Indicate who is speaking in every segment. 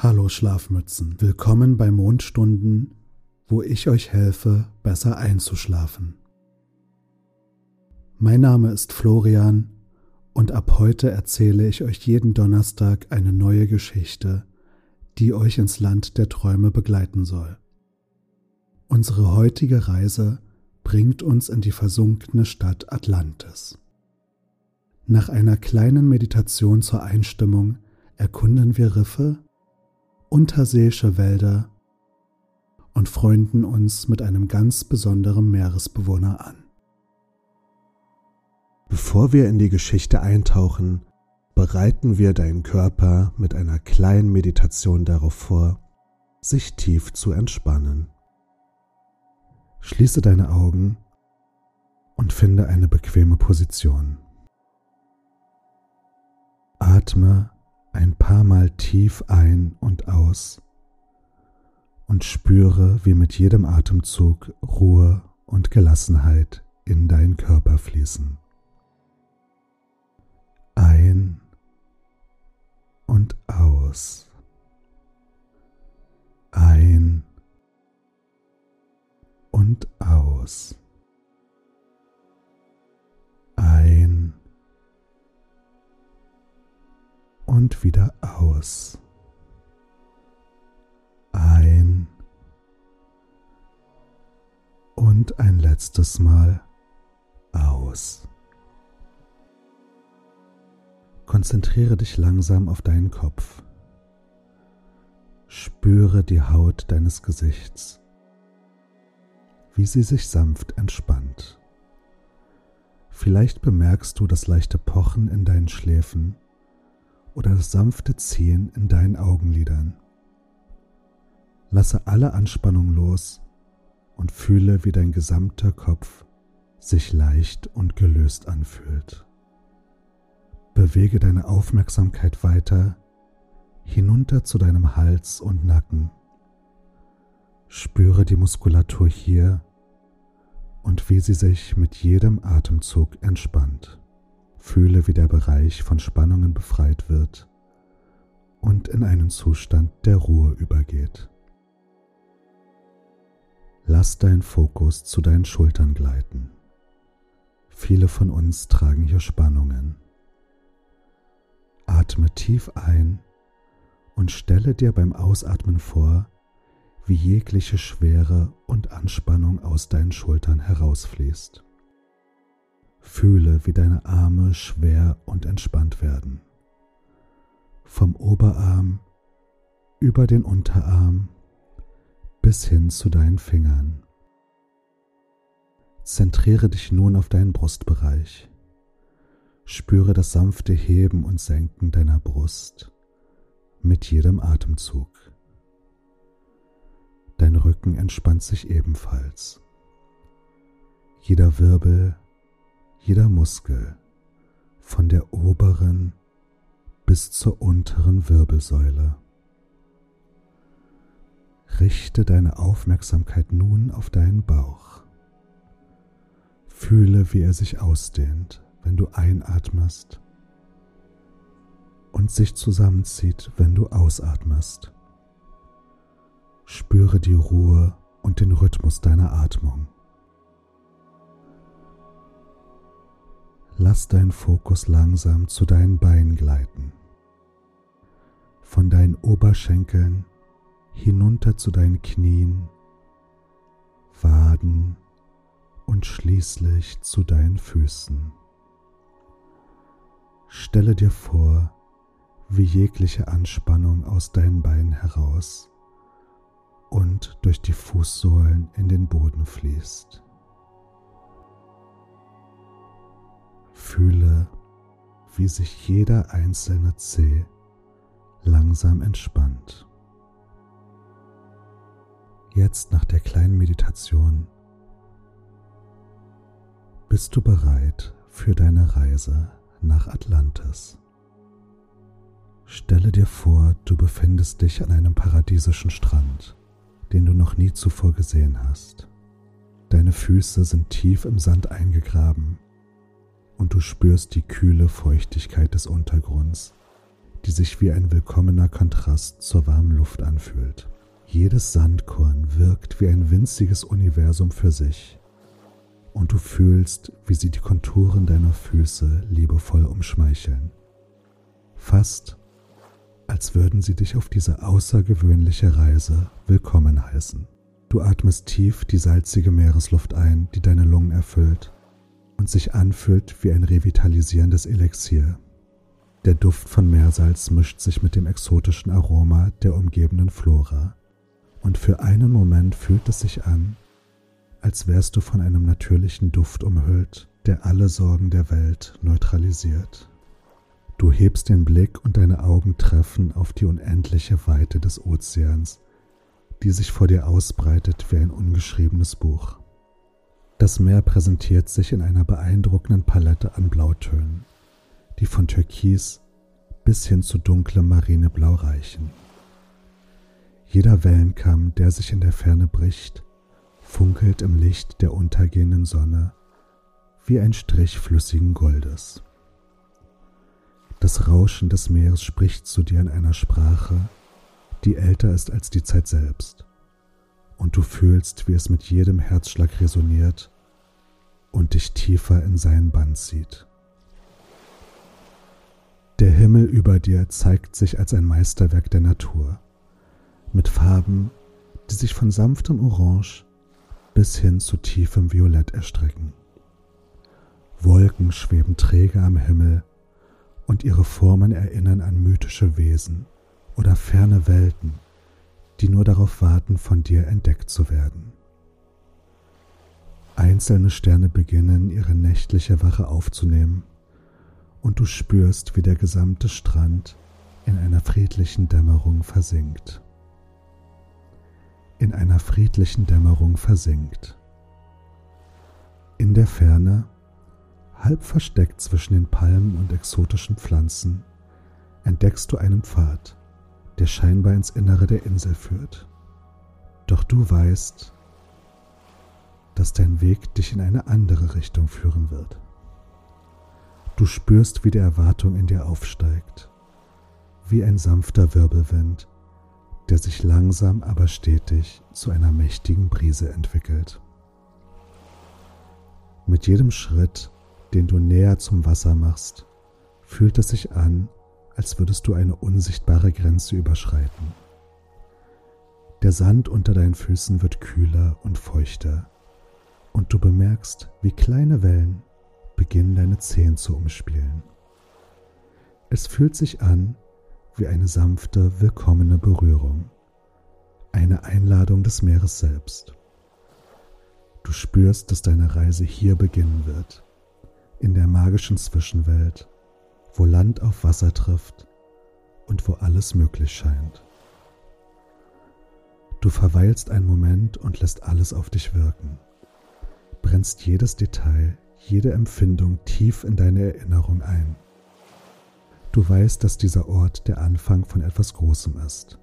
Speaker 1: Hallo Schlafmützen, willkommen bei Mondstunden, wo ich euch helfe, besser einzuschlafen. Mein Name ist Florian und ab heute erzähle ich euch jeden Donnerstag eine neue Geschichte, die euch ins Land der Träume begleiten soll. Unsere heutige Reise bringt uns in die versunkene Stadt Atlantis. Nach einer kleinen Meditation zur Einstimmung erkunden wir Riffe, unterseeische Wälder und freunden uns mit einem ganz besonderen Meeresbewohner an. Bevor wir in die Geschichte eintauchen, bereiten wir deinen Körper mit einer kleinen Meditation darauf vor, sich tief zu entspannen. Schließe deine Augen und finde eine bequeme Position. Atme ein paar Mal tief ein und aus und spüre, wie mit jedem Atemzug Ruhe und Gelassenheit in deinen Körper fließen. Ein und aus. Ein und aus. Und wieder aus. Ein und ein letztes Mal aus. Konzentriere dich langsam auf deinen Kopf. Spüre die Haut deines Gesichts, wie sie sich sanft entspannt. Vielleicht bemerkst du das leichte Pochen in deinen Schläfen oder das sanfte Ziehen in deinen Augenlidern. Lasse alle Anspannung los und fühle, wie dein gesamter Kopf sich leicht und gelöst anfühlt. Bewege deine Aufmerksamkeit weiter hinunter zu deinem Hals und Nacken. Spüre die Muskulatur hier und wie sie sich mit jedem Atemzug entspannt. Fühle, wie der Bereich von Spannungen befreit wird und in einen Zustand der Ruhe übergeht. Lass dein Fokus zu deinen Schultern gleiten. Viele von uns tragen hier Spannungen. Atme tief ein und stelle dir beim Ausatmen vor, wie jegliche Schwere und Anspannung aus deinen Schultern herausfließt. Fühle, wie deine Arme schwer und entspannt werden. Vom Oberarm über den Unterarm bis hin zu deinen Fingern. Zentriere dich nun auf deinen Brustbereich. Spüre das sanfte Heben und Senken deiner Brust mit jedem Atemzug. Dein Rücken entspannt sich ebenfalls. Jeder Wirbel jeder Muskel von der oberen bis zur unteren Wirbelsäule. Richte deine Aufmerksamkeit nun auf deinen Bauch. Fühle, wie er sich ausdehnt, wenn du einatmest und sich zusammenzieht, wenn du ausatmest. Spüre die Ruhe und den Rhythmus deiner Atmung. Lass dein Fokus langsam zu deinen Beinen gleiten. Von deinen Oberschenkeln hinunter zu deinen Knien, Waden und schließlich zu deinen Füßen. Stelle dir vor, wie jegliche Anspannung aus deinen Beinen heraus und durch die Fußsohlen in den Boden fließt. Fühle, wie sich jeder einzelne Zeh langsam entspannt. Jetzt nach der kleinen Meditation bist du bereit für deine Reise nach Atlantis. Stelle dir vor, du befindest dich an einem paradiesischen Strand, den du noch nie zuvor gesehen hast. Deine Füße sind tief im Sand eingegraben und du spürst die kühle Feuchtigkeit des Untergrunds, die sich wie ein willkommener Kontrast zur warmen Luft anfühlt. Jedes Sandkorn wirkt wie ein winziges Universum für sich, und du fühlst, wie sie die Konturen deiner Füße liebevoll umschmeicheln. Fast als würden sie dich auf diese außergewöhnliche Reise willkommen heißen. Du atmest tief die salzige Meeresluft ein, die deine Lungen erfüllt und sich anfühlt wie ein revitalisierendes Elixier. Der Duft von Meersalz mischt sich mit dem exotischen Aroma der umgebenden Flora, und für einen Moment fühlt es sich an, als wärst du von einem natürlichen Duft umhüllt, der alle Sorgen der Welt neutralisiert. Du hebst den Blick und deine Augen treffen auf die unendliche Weite des Ozeans, die sich vor dir ausbreitet wie ein ungeschriebenes Buch. Das Meer präsentiert sich in einer beeindruckenden Palette an Blautönen, die von Türkis bis hin zu dunklem Marineblau reichen. Jeder Wellenkamm, der sich in der Ferne bricht, funkelt im Licht der untergehenden Sonne wie ein Strich flüssigen Goldes. Das Rauschen des Meeres spricht zu dir in einer Sprache, die älter ist als die Zeit selbst, und du fühlst, wie es mit jedem Herzschlag resoniert und dich tiefer in seinen Band zieht. Der Himmel über dir zeigt sich als ein Meisterwerk der Natur, mit Farben, die sich von sanftem Orange bis hin zu tiefem Violett erstrecken. Wolken schweben träge am Himmel und ihre Formen erinnern an mythische Wesen oder ferne Welten, die nur darauf warten, von dir entdeckt zu werden. Einzelne Sterne beginnen ihre nächtliche Wache aufzunehmen und du spürst, wie der gesamte Strand in einer friedlichen Dämmerung versinkt. In einer friedlichen Dämmerung versinkt. In der Ferne Halb versteckt zwischen den Palmen und exotischen Pflanzen entdeckst du einen Pfad, der scheinbar ins Innere der Insel führt. Doch du weißt, dass dein Weg dich in eine andere Richtung führen wird. Du spürst, wie die Erwartung in dir aufsteigt, wie ein sanfter Wirbelwind, der sich langsam aber stetig zu einer mächtigen Brise entwickelt. Mit jedem Schritt den du näher zum Wasser machst, fühlt es sich an, als würdest du eine unsichtbare Grenze überschreiten. Der Sand unter deinen Füßen wird kühler und feuchter, und du bemerkst, wie kleine Wellen beginnen deine Zehen zu umspielen. Es fühlt sich an wie eine sanfte, willkommene Berührung, eine Einladung des Meeres selbst. Du spürst, dass deine Reise hier beginnen wird in der magischen Zwischenwelt, wo Land auf Wasser trifft und wo alles möglich scheint. Du verweilst einen Moment und lässt alles auf dich wirken, brennst jedes Detail, jede Empfindung tief in deine Erinnerung ein. Du weißt, dass dieser Ort der Anfang von etwas Großem ist,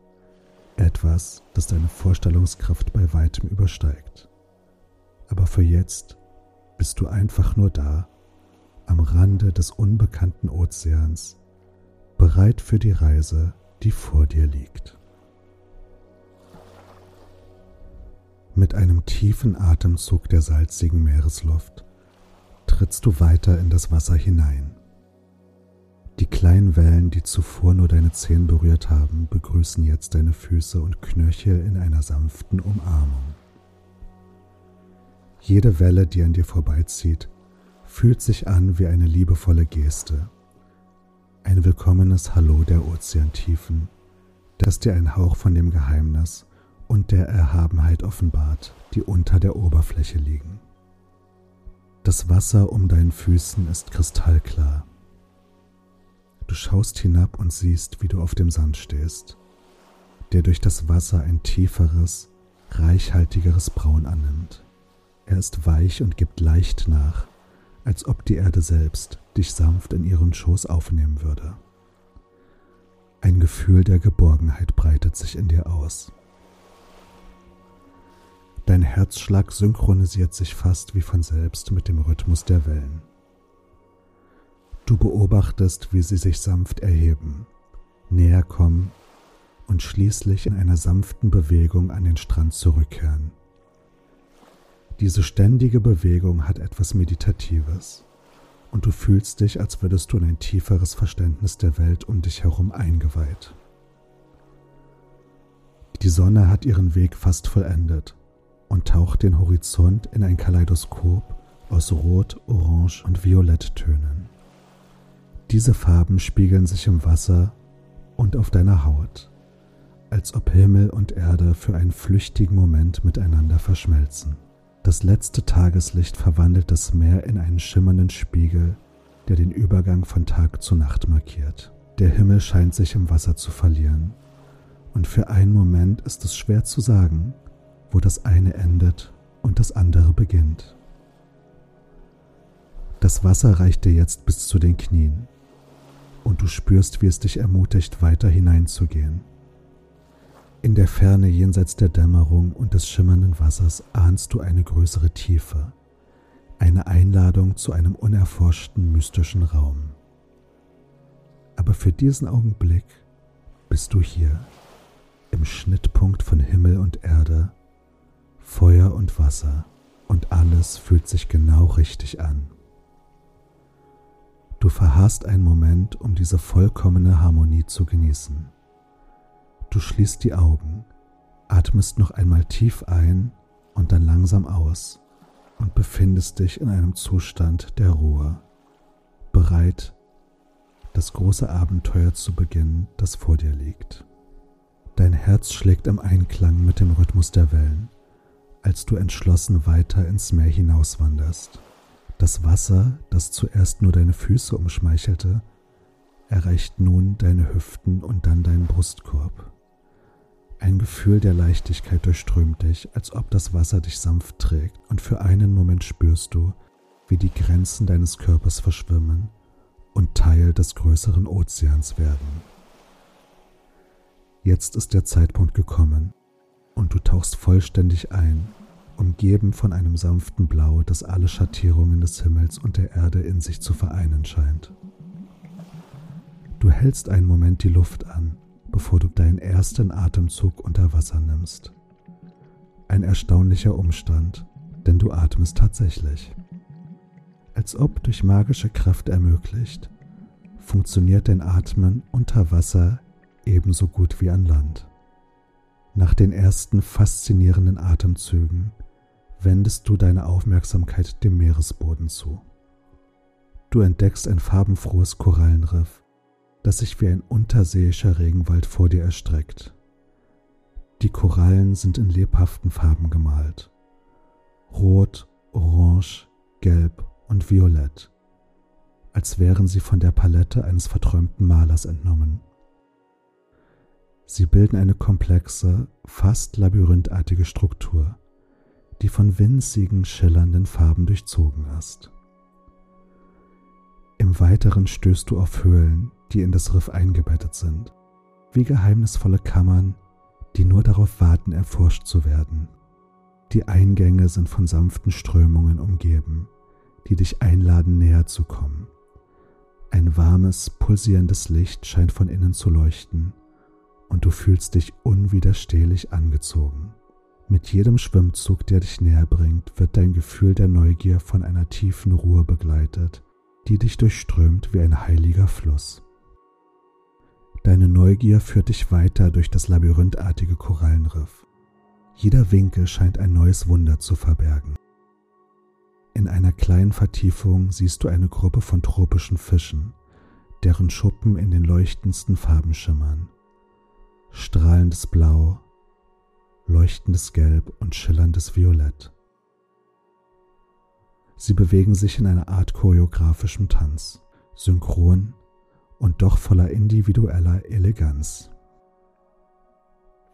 Speaker 1: etwas, das deine Vorstellungskraft bei weitem übersteigt. Aber für jetzt bist du einfach nur da am Rande des unbekannten Ozeans, bereit für die Reise, die vor dir liegt. Mit einem tiefen Atemzug der salzigen Meeresluft trittst du weiter in das Wasser hinein. Die kleinen Wellen, die zuvor nur deine Zehen berührt haben, begrüßen jetzt deine Füße und Knöchel in einer sanften Umarmung. Jede Welle, die an dir vorbeizieht, fühlt sich an wie eine liebevolle Geste, ein willkommenes Hallo der Ozeantiefen, das dir einen Hauch von dem Geheimnis und der Erhabenheit offenbart, die unter der Oberfläche liegen. Das Wasser um deinen Füßen ist kristallklar. Du schaust hinab und siehst, wie du auf dem Sand stehst, der durch das Wasser ein tieferes, reichhaltigeres Braun annimmt. Er ist weich und gibt leicht nach, als ob die Erde selbst dich sanft in ihren Schoß aufnehmen würde. Ein Gefühl der Geborgenheit breitet sich in dir aus. Dein Herzschlag synchronisiert sich fast wie von selbst mit dem Rhythmus der Wellen. Du beobachtest, wie sie sich sanft erheben, näher kommen und schließlich in einer sanften Bewegung an den Strand zurückkehren. Diese ständige Bewegung hat etwas Meditatives und du fühlst dich, als würdest du in ein tieferes Verständnis der Welt um dich herum eingeweiht. Die Sonne hat ihren Weg fast vollendet und taucht den Horizont in ein Kaleidoskop aus Rot, Orange und Violetttönen. Diese Farben spiegeln sich im Wasser und auf deiner Haut, als ob Himmel und Erde für einen flüchtigen Moment miteinander verschmelzen. Das letzte Tageslicht verwandelt das Meer in einen schimmernden Spiegel, der den Übergang von Tag zu Nacht markiert. Der Himmel scheint sich im Wasser zu verlieren, und für einen Moment ist es schwer zu sagen, wo das eine endet und das andere beginnt. Das Wasser reicht dir jetzt bis zu den Knien, und du spürst, wie es dich ermutigt, weiter hineinzugehen. In der Ferne jenseits der Dämmerung und des schimmernden Wassers ahnst du eine größere Tiefe, eine Einladung zu einem unerforschten mystischen Raum. Aber für diesen Augenblick bist du hier, im Schnittpunkt von Himmel und Erde, Feuer und Wasser, und alles fühlt sich genau richtig an. Du verharrst einen Moment, um diese vollkommene Harmonie zu genießen. Du schließt die Augen, atmest noch einmal tief ein und dann langsam aus und befindest dich in einem Zustand der Ruhe, bereit, das große Abenteuer zu beginnen, das vor dir liegt. Dein Herz schlägt im Einklang mit dem Rhythmus der Wellen, als du entschlossen weiter ins Meer hinauswanderst. Das Wasser, das zuerst nur deine Füße umschmeichelte, erreicht nun deine Hüften und dann deinen Brustkorb. Ein Gefühl der Leichtigkeit durchströmt dich, als ob das Wasser dich sanft trägt, und für einen Moment spürst du, wie die Grenzen deines Körpers verschwimmen und Teil des größeren Ozeans werden. Jetzt ist der Zeitpunkt gekommen und du tauchst vollständig ein, umgeben von einem sanften Blau, das alle Schattierungen des Himmels und der Erde in sich zu vereinen scheint. Du hältst einen Moment die Luft an bevor du deinen ersten Atemzug unter Wasser nimmst. Ein erstaunlicher Umstand, denn du atmest tatsächlich. Als ob durch magische Kraft ermöglicht, funktioniert dein Atmen unter Wasser ebenso gut wie an Land. Nach den ersten faszinierenden Atemzügen wendest du deine Aufmerksamkeit dem Meeresboden zu. Du entdeckst ein farbenfrohes Korallenriff, das sich wie ein unterseeischer Regenwald vor dir erstreckt. Die Korallen sind in lebhaften Farben gemalt. Rot, Orange, Gelb und Violett, als wären sie von der Palette eines verträumten Malers entnommen. Sie bilden eine komplexe, fast labyrinthartige Struktur, die von winzigen, schillernden Farben durchzogen ist. Im Weiteren stößt du auf Höhlen, die in das Riff eingebettet sind, wie geheimnisvolle Kammern, die nur darauf warten, erforscht zu werden. Die Eingänge sind von sanften Strömungen umgeben, die dich einladen, näher zu kommen. Ein warmes, pulsierendes Licht scheint von innen zu leuchten und du fühlst dich unwiderstehlich angezogen. Mit jedem Schwimmzug, der dich näher bringt, wird dein Gefühl der Neugier von einer tiefen Ruhe begleitet, die dich durchströmt wie ein heiliger Fluss. Deine Neugier führt dich weiter durch das labyrinthartige Korallenriff. Jeder Winkel scheint ein neues Wunder zu verbergen. In einer kleinen Vertiefung siehst du eine Gruppe von tropischen Fischen, deren Schuppen in den leuchtendsten Farben schimmern. Strahlendes Blau, leuchtendes Gelb und schillerndes Violett. Sie bewegen sich in einer Art choreografischem Tanz, synchron und doch voller individueller Eleganz.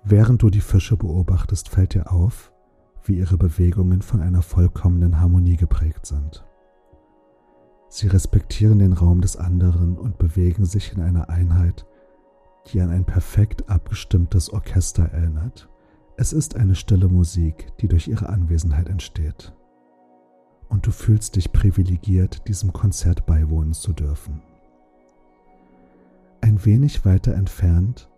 Speaker 1: Während du die Fische beobachtest, fällt dir auf, wie ihre Bewegungen von einer vollkommenen Harmonie geprägt sind. Sie respektieren den Raum des anderen und bewegen sich in einer Einheit, die an ein perfekt abgestimmtes Orchester erinnert. Es ist eine stille Musik, die durch ihre Anwesenheit entsteht. Und du fühlst dich privilegiert, diesem Konzert beiwohnen zu dürfen. Ein wenig weiter entfernt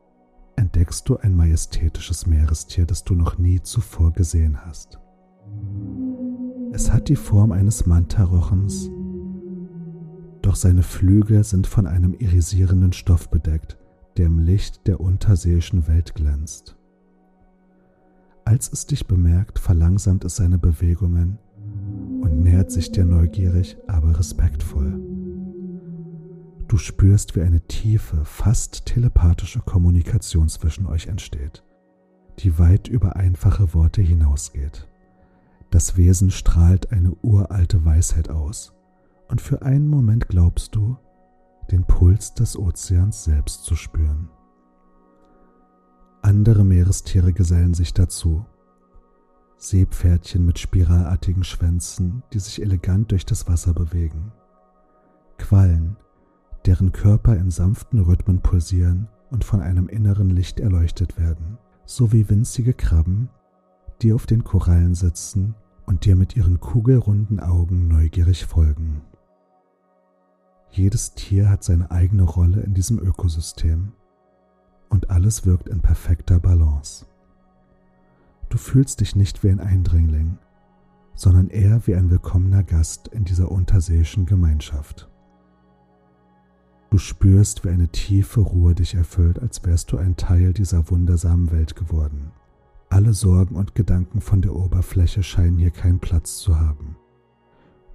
Speaker 1: entdeckst du ein majestätisches Meerestier, das du noch nie zuvor gesehen hast. Es hat die Form eines Mantarochens, doch seine Flügel sind von einem irisierenden Stoff bedeckt, der im Licht der unterseeischen Welt glänzt. Als es dich bemerkt, verlangsamt es seine Bewegungen und nähert sich dir neugierig, aber respektvoll. Du spürst, wie eine tiefe, fast telepathische Kommunikation zwischen euch entsteht, die weit über einfache Worte hinausgeht. Das Wesen strahlt eine uralte Weisheit aus, und für einen Moment glaubst du, den Puls des Ozeans selbst zu spüren. Andere Meerestiere gesellen sich dazu. Seepferdchen mit spiralartigen Schwänzen, die sich elegant durch das Wasser bewegen. Quallen, deren Körper in sanften Rhythmen pulsieren und von einem inneren Licht erleuchtet werden, sowie winzige Krabben, die auf den Korallen sitzen und dir mit ihren kugelrunden Augen neugierig folgen. Jedes Tier hat seine eigene Rolle in diesem Ökosystem und alles wirkt in perfekter Balance. Du fühlst dich nicht wie ein Eindringling, sondern eher wie ein willkommener Gast in dieser unterseeischen Gemeinschaft. Du spürst, wie eine tiefe Ruhe dich erfüllt, als wärst du ein Teil dieser wundersamen Welt geworden. Alle Sorgen und Gedanken von der Oberfläche scheinen hier keinen Platz zu haben,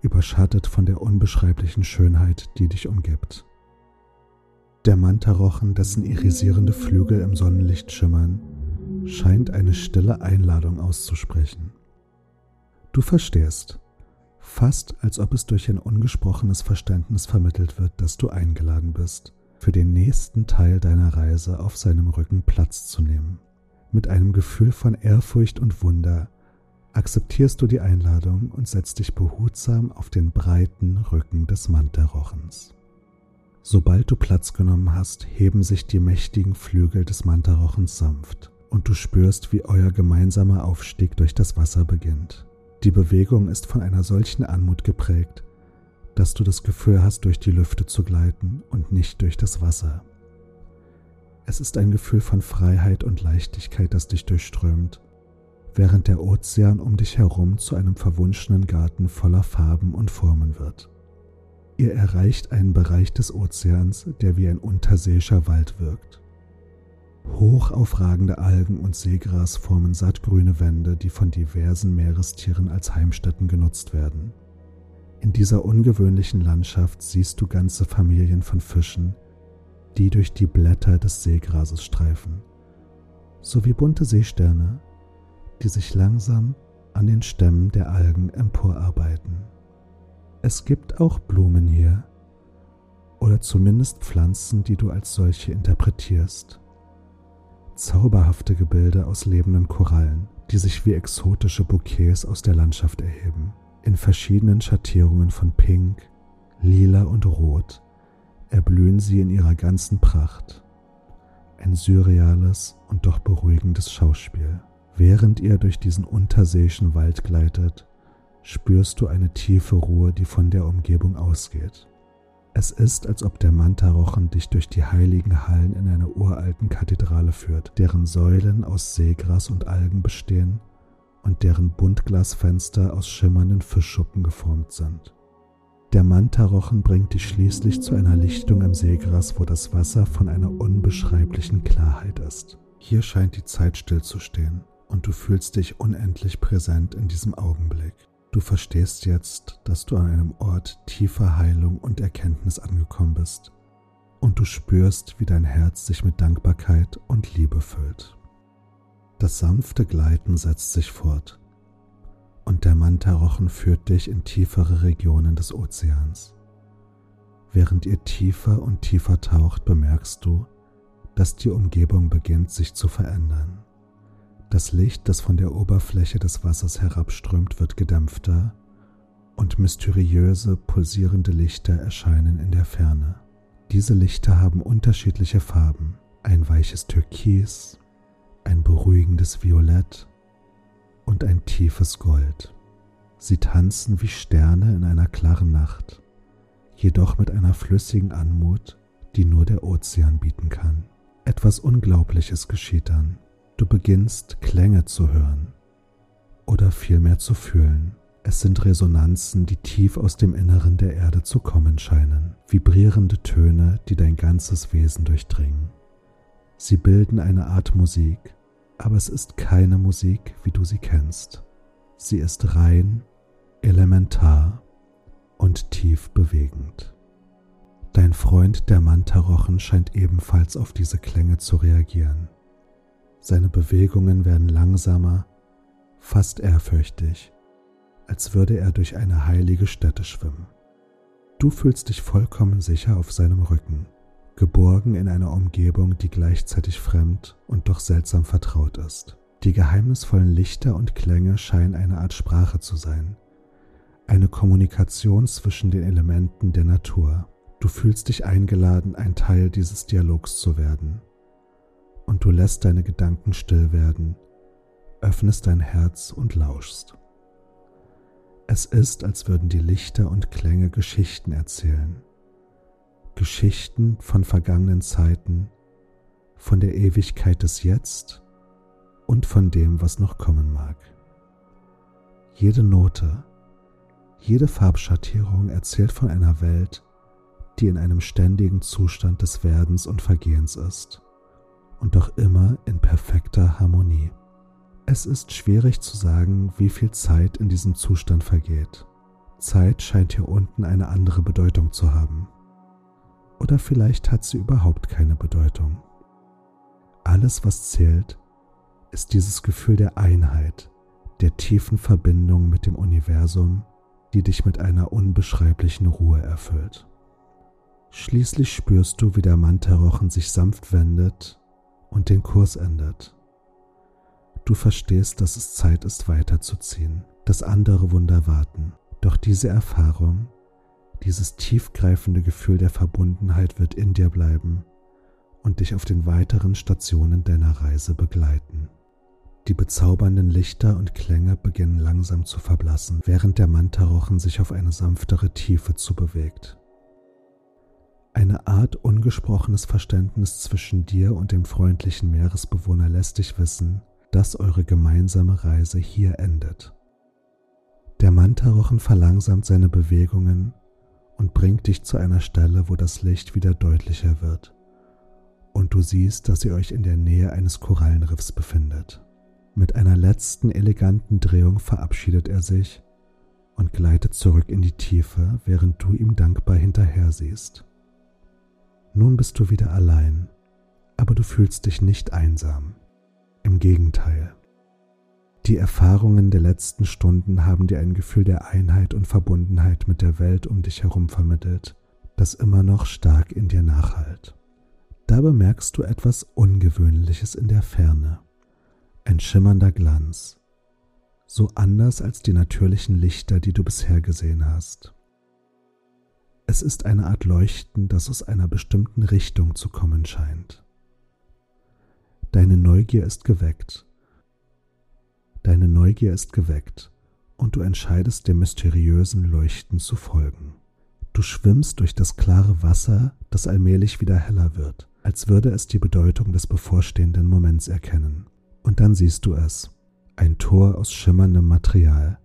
Speaker 1: überschattet von der unbeschreiblichen Schönheit, die dich umgibt. Der Mantarochen, dessen irisierende Flügel im Sonnenlicht schimmern, scheint eine stille Einladung auszusprechen. Du verstehst, fast als ob es durch ein ungesprochenes Verständnis vermittelt wird, dass du eingeladen bist, für den nächsten Teil deiner Reise auf seinem Rücken Platz zu nehmen. Mit einem Gefühl von Ehrfurcht und Wunder akzeptierst du die Einladung und setzt dich behutsam auf den breiten Rücken des Mantarochens. Sobald du Platz genommen hast, heben sich die mächtigen Flügel des Mantarochens sanft und du spürst, wie euer gemeinsamer Aufstieg durch das Wasser beginnt. Die Bewegung ist von einer solchen Anmut geprägt, dass du das Gefühl hast, durch die Lüfte zu gleiten und nicht durch das Wasser. Es ist ein Gefühl von Freiheit und Leichtigkeit, das dich durchströmt, während der Ozean um dich herum zu einem verwunschenen Garten voller Farben und Formen wird. Ihr erreicht einen Bereich des Ozeans, der wie ein unterseeischer Wald wirkt. Hochaufragende Algen und Seegras formen sattgrüne Wände, die von diversen Meerestieren als Heimstätten genutzt werden. In dieser ungewöhnlichen Landschaft siehst du ganze Familien von Fischen, die durch die Blätter des Seegrases streifen, sowie bunte Seesterne, die sich langsam an den Stämmen der Algen emporarbeiten. Es gibt auch Blumen hier, oder zumindest Pflanzen, die du als solche interpretierst zauberhafte Gebilde aus lebenden Korallen, die sich wie exotische Bouquets aus der Landschaft erheben. In verschiedenen Schattierungen von Pink, Lila und Rot erblühen sie in ihrer ganzen Pracht. Ein surreales und doch beruhigendes Schauspiel. Während ihr durch diesen unterseeischen Wald gleitet, spürst du eine tiefe Ruhe, die von der Umgebung ausgeht. Es ist, als ob der Mantarochen dich durch die heiligen Hallen in einer uralten Kathedrale führt, deren Säulen aus Seegras und Algen bestehen und deren Buntglasfenster aus schimmernden Fischschuppen geformt sind. Der Mantarochen bringt dich schließlich zu einer Lichtung im Seegras, wo das Wasser von einer unbeschreiblichen Klarheit ist. Hier scheint die Zeit stillzustehen und du fühlst dich unendlich präsent in diesem Augenblick. Du verstehst jetzt, dass du an einem Ort tiefer Heilung und Erkenntnis angekommen bist. Und du spürst, wie dein Herz sich mit Dankbarkeit und Liebe füllt. Das sanfte Gleiten setzt sich fort. Und der Mantarochen führt dich in tiefere Regionen des Ozeans. Während ihr tiefer und tiefer taucht, bemerkst du, dass die Umgebung beginnt sich zu verändern. Das Licht, das von der Oberfläche des Wassers herabströmt, wird gedämpfter und mysteriöse, pulsierende Lichter erscheinen in der Ferne. Diese Lichter haben unterschiedliche Farben, ein weiches Türkis, ein beruhigendes Violett und ein tiefes Gold. Sie tanzen wie Sterne in einer klaren Nacht, jedoch mit einer flüssigen Anmut, die nur der Ozean bieten kann. Etwas Unglaubliches geschieht dann. Du beginnst Klänge zu hören oder vielmehr zu fühlen. Es sind Resonanzen, die tief aus dem Inneren der Erde zu kommen scheinen, vibrierende Töne, die dein ganzes Wesen durchdringen. Sie bilden eine Art Musik, aber es ist keine Musik, wie du sie kennst. Sie ist rein, elementar und tief bewegend. Dein Freund der Mantarochen scheint ebenfalls auf diese Klänge zu reagieren. Seine Bewegungen werden langsamer, fast ehrfürchtig, als würde er durch eine heilige Stätte schwimmen. Du fühlst dich vollkommen sicher auf seinem Rücken, geborgen in einer Umgebung, die gleichzeitig fremd und doch seltsam vertraut ist. Die geheimnisvollen Lichter und Klänge scheinen eine Art Sprache zu sein, eine Kommunikation zwischen den Elementen der Natur. Du fühlst dich eingeladen, ein Teil dieses Dialogs zu werden. Und du lässt deine Gedanken still werden, öffnest dein Herz und lauschst. Es ist, als würden die Lichter und Klänge Geschichten erzählen. Geschichten von vergangenen Zeiten, von der Ewigkeit des Jetzt und von dem, was noch kommen mag. Jede Note, jede Farbschattierung erzählt von einer Welt, die in einem ständigen Zustand des Werdens und Vergehens ist und doch immer in perfekter Harmonie. Es ist schwierig zu sagen, wie viel Zeit in diesem Zustand vergeht. Zeit scheint hier unten eine andere Bedeutung zu haben. Oder vielleicht hat sie überhaupt keine Bedeutung. Alles, was zählt, ist dieses Gefühl der Einheit, der tiefen Verbindung mit dem Universum, die dich mit einer unbeschreiblichen Ruhe erfüllt. Schließlich spürst du, wie der Mantarochen sich sanft wendet und den Kurs ändert. Du verstehst, dass es Zeit ist, weiterzuziehen, dass andere Wunder warten. Doch diese Erfahrung, dieses tiefgreifende Gefühl der Verbundenheit wird in dir bleiben und dich auf den weiteren Stationen deiner Reise begleiten. Die bezaubernden Lichter und Klänge beginnen langsam zu verblassen, während der Mantarochen sich auf eine sanftere Tiefe zubewegt. Eine Art ungesprochenes Verständnis zwischen dir und dem freundlichen Meeresbewohner lässt dich wissen, dass eure gemeinsame Reise hier endet. Der Mantarochen verlangsamt seine Bewegungen und bringt dich zu einer Stelle, wo das Licht wieder deutlicher wird und du siehst, dass ihr euch in der Nähe eines Korallenriffs befindet. Mit einer letzten eleganten Drehung verabschiedet er sich und gleitet zurück in die Tiefe, während du ihm dankbar hinterher siehst. Nun bist du wieder allein, aber du fühlst dich nicht einsam. Im Gegenteil. Die Erfahrungen der letzten Stunden haben dir ein Gefühl der Einheit und Verbundenheit mit der Welt um dich herum vermittelt, das immer noch stark in dir nachhalt. Da bemerkst du etwas Ungewöhnliches in der Ferne. Ein schimmernder Glanz, so anders als die natürlichen Lichter, die du bisher gesehen hast. Es ist eine Art Leuchten, das aus einer bestimmten Richtung zu kommen scheint. Deine Neugier ist geweckt. Deine Neugier ist geweckt und du entscheidest dem mysteriösen Leuchten zu folgen. Du schwimmst durch das klare Wasser, das allmählich wieder heller wird, als würde es die Bedeutung des bevorstehenden Moments erkennen. Und dann siehst du es, ein Tor aus schimmerndem Material,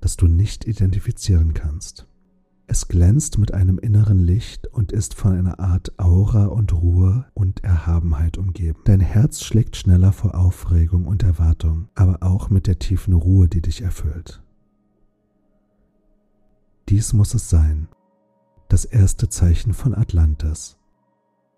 Speaker 1: das du nicht identifizieren kannst. Es glänzt mit einem inneren Licht und ist von einer Art Aura und Ruhe und Erhabenheit umgeben. Dein Herz schlägt schneller vor Aufregung und Erwartung, aber auch mit der tiefen Ruhe, die dich erfüllt. Dies muss es sein, das erste Zeichen von Atlantis,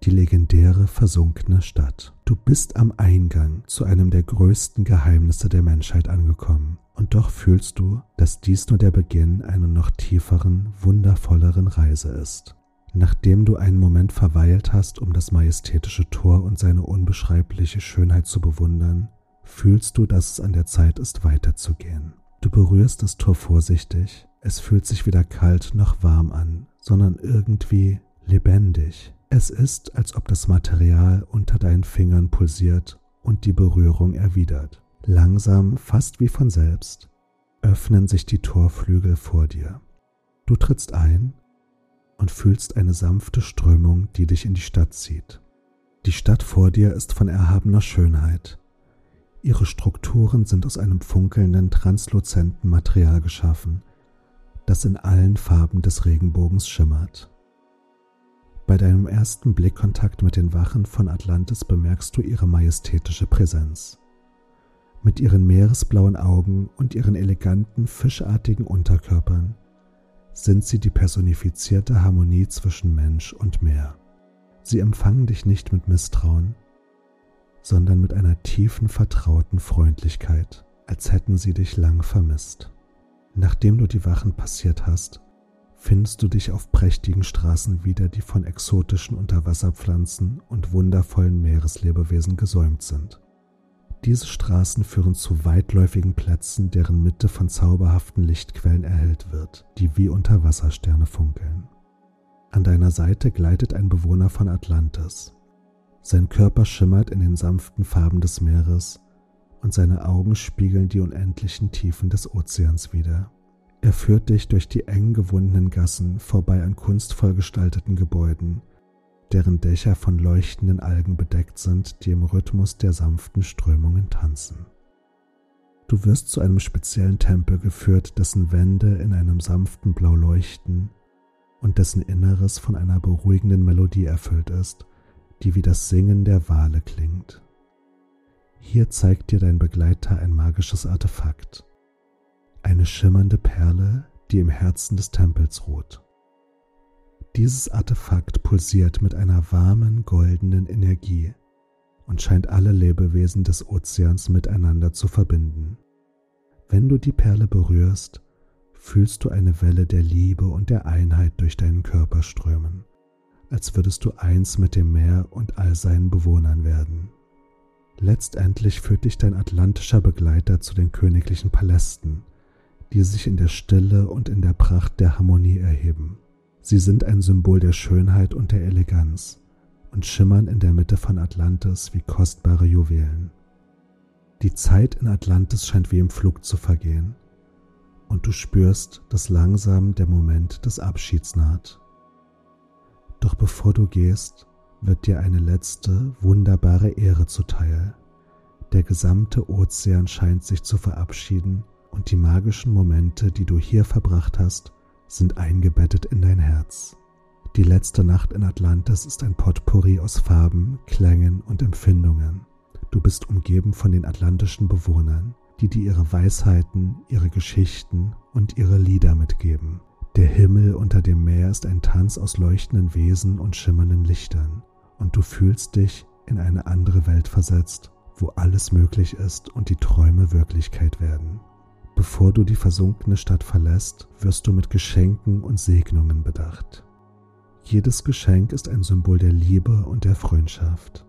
Speaker 1: die legendäre versunkene Stadt. Du bist am Eingang zu einem der größten Geheimnisse der Menschheit angekommen und doch fühlst du, dass dies nur der Beginn einer noch tieferen, wundervolleren Reise ist. Nachdem du einen Moment verweilt hast, um das majestätische Tor und seine unbeschreibliche Schönheit zu bewundern, fühlst du, dass es an der Zeit ist, weiterzugehen. Du berührst das Tor vorsichtig, es fühlt sich weder kalt noch warm an, sondern irgendwie lebendig. Es ist, als ob das Material unter deinen Fingern pulsiert und die Berührung erwidert. Langsam, fast wie von selbst, öffnen sich die Torflügel vor dir. Du trittst ein und fühlst eine sanfte Strömung, die dich in die Stadt zieht. Die Stadt vor dir ist von erhabener Schönheit. Ihre Strukturen sind aus einem funkelnden, transluzenten Material geschaffen, das in allen Farben des Regenbogens schimmert. Bei deinem ersten Blickkontakt mit den Wachen von Atlantis bemerkst du ihre majestätische Präsenz. Mit ihren meeresblauen Augen und ihren eleganten, fischartigen Unterkörpern sind sie die personifizierte Harmonie zwischen Mensch und Meer. Sie empfangen dich nicht mit Misstrauen, sondern mit einer tiefen, vertrauten Freundlichkeit, als hätten sie dich lang vermisst. Nachdem du die Wachen passiert hast, findest du dich auf prächtigen Straßen wieder, die von exotischen Unterwasserpflanzen und wundervollen Meereslebewesen gesäumt sind. Diese Straßen führen zu weitläufigen Plätzen, deren Mitte von zauberhaften Lichtquellen erhellt wird, die wie Unterwassersterne funkeln. An deiner Seite gleitet ein Bewohner von Atlantis. Sein Körper schimmert in den sanften Farben des Meeres und seine Augen spiegeln die unendlichen Tiefen des Ozeans wider. Er führt dich durch die eng gewundenen Gassen vorbei an kunstvoll gestalteten Gebäuden, deren Dächer von leuchtenden Algen bedeckt sind, die im Rhythmus der sanften Strömungen tanzen. Du wirst zu einem speziellen Tempel geführt, dessen Wände in einem sanften Blau leuchten und dessen Inneres von einer beruhigenden Melodie erfüllt ist, die wie das Singen der Wale klingt. Hier zeigt dir dein Begleiter ein magisches Artefakt, eine schimmernde Perle, die im Herzen des Tempels ruht. Dieses Artefakt pulsiert mit einer warmen goldenen Energie und scheint alle Lebewesen des Ozeans miteinander zu verbinden. Wenn du die Perle berührst, fühlst du eine Welle der Liebe und der Einheit durch deinen Körper strömen, als würdest du eins mit dem Meer und all seinen Bewohnern werden. Letztendlich führt dich dein atlantischer Begleiter zu den königlichen Palästen, die sich in der Stille und in der Pracht der Harmonie erheben. Sie sind ein Symbol der Schönheit und der Eleganz und schimmern in der Mitte von Atlantis wie kostbare Juwelen. Die Zeit in Atlantis scheint wie im Flug zu vergehen, und du spürst, dass langsam der Moment des Abschieds naht. Doch bevor du gehst, wird dir eine letzte, wunderbare Ehre zuteil. Der gesamte Ozean scheint sich zu verabschieden und die magischen Momente, die du hier verbracht hast, sind eingebettet in dein Herz. Die letzte Nacht in Atlantis ist ein Potpourri aus Farben, Klängen und Empfindungen. Du bist umgeben von den atlantischen Bewohnern, die dir ihre Weisheiten, ihre Geschichten und ihre Lieder mitgeben. Der Himmel unter dem Meer ist ein Tanz aus leuchtenden Wesen und schimmernden Lichtern, und du fühlst dich in eine andere Welt versetzt, wo alles möglich ist und die Träume Wirklichkeit werden. Bevor du die versunkene Stadt verlässt, wirst du mit Geschenken und Segnungen bedacht. Jedes Geschenk ist ein Symbol der Liebe und der Freundschaft.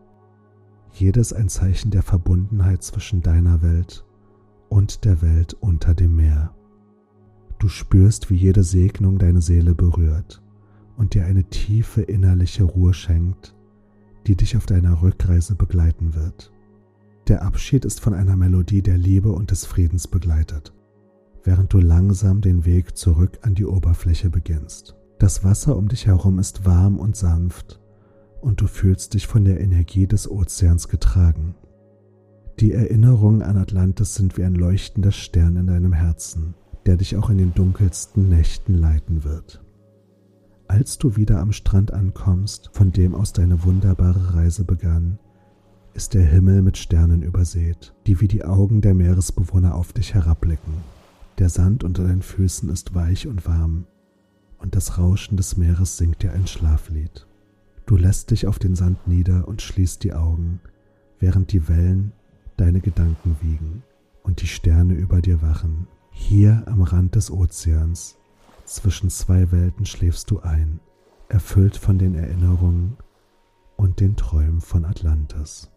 Speaker 1: Jedes ein Zeichen der Verbundenheit zwischen deiner Welt und der Welt unter dem Meer. Du spürst, wie jede Segnung deine Seele berührt und dir eine tiefe innerliche Ruhe schenkt, die dich auf deiner Rückreise begleiten wird. Der Abschied ist von einer Melodie der Liebe und des Friedens begleitet während du langsam den Weg zurück an die Oberfläche beginnst. Das Wasser um dich herum ist warm und sanft und du fühlst dich von der Energie des Ozeans getragen. Die Erinnerungen an Atlantis sind wie ein leuchtender Stern in deinem Herzen, der dich auch in den dunkelsten Nächten leiten wird. Als du wieder am Strand ankommst, von dem aus deine wunderbare Reise begann, ist der Himmel mit Sternen übersät, die wie die Augen der Meeresbewohner auf dich herabblicken. Der Sand unter deinen Füßen ist weich und warm, und das Rauschen des Meeres singt dir ein Schlaflied. Du lässt dich auf den Sand nieder und schließt die Augen, während die Wellen deine Gedanken wiegen und die Sterne über dir wachen. Hier am Rand des Ozeans, zwischen zwei Welten schläfst du ein, erfüllt von den Erinnerungen und den Träumen von Atlantis.